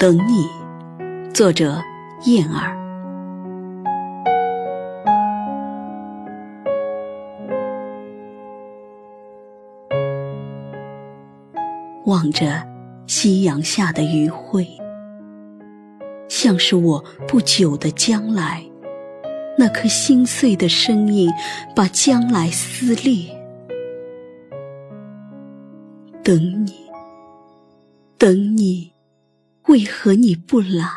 等你，作者燕儿。望着夕阳下的余晖，像是我不久的将来，那颗心碎的声音，把将来撕裂。等你，等你，为何你不来？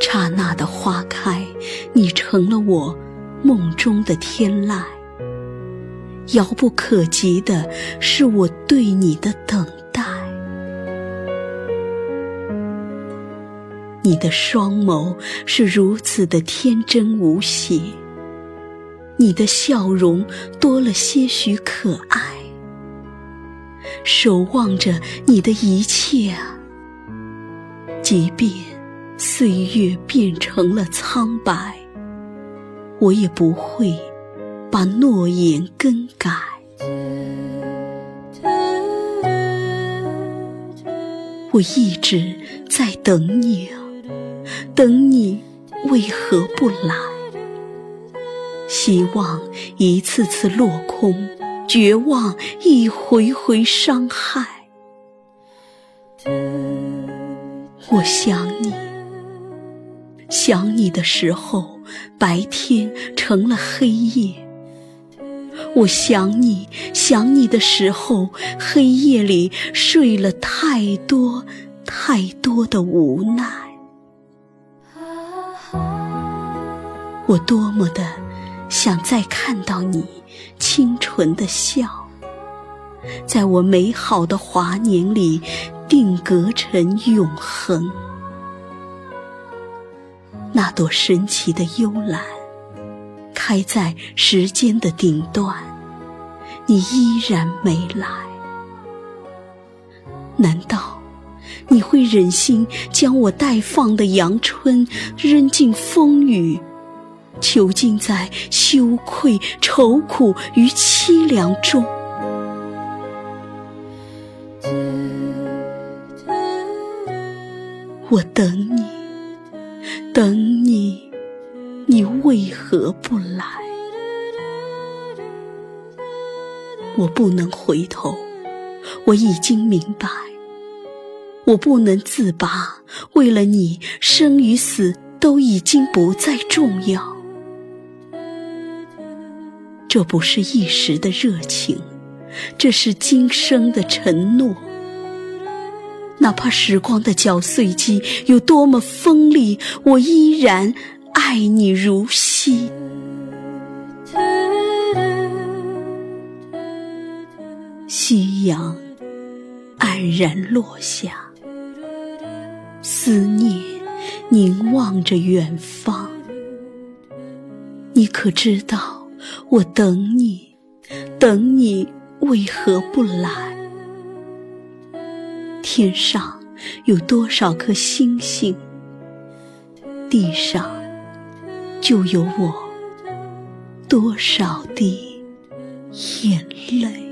刹那的花开，你成了我梦中的天籁。遥不可及的是我对你的等待。你的双眸是如此的天真无邪。你的笑容多了些许可爱，守望着你的一切啊，即便岁月变成了苍白，我也不会把诺言更改。我一直在等你啊，等你为何不来？希望一次次落空，绝望一回回伤害。我想你，想你的时候，白天成了黑夜。我想你，想你的时候，黑夜里睡了太多太多的无奈。我多么的。想再看到你清纯的笑，在我美好的华年里定格成永恒。那朵神奇的幽兰，开在时间的顶端，你依然没来。难道你会忍心将我待放的阳春扔进风雨？囚禁在羞愧、愁苦与凄凉中，我等你，等你，你为何不来？我不能回头，我已经明白，我不能自拔。为了你，生与死都已经不再重要。这不是一时的热情，这是今生的承诺。哪怕时光的绞碎机有多么锋利，我依然爱你如昔。夕阳黯然落下，思念凝望着远方。你可知道？我等你，等你，为何不来？天上有多少颗星星，地上就有我多少滴眼泪。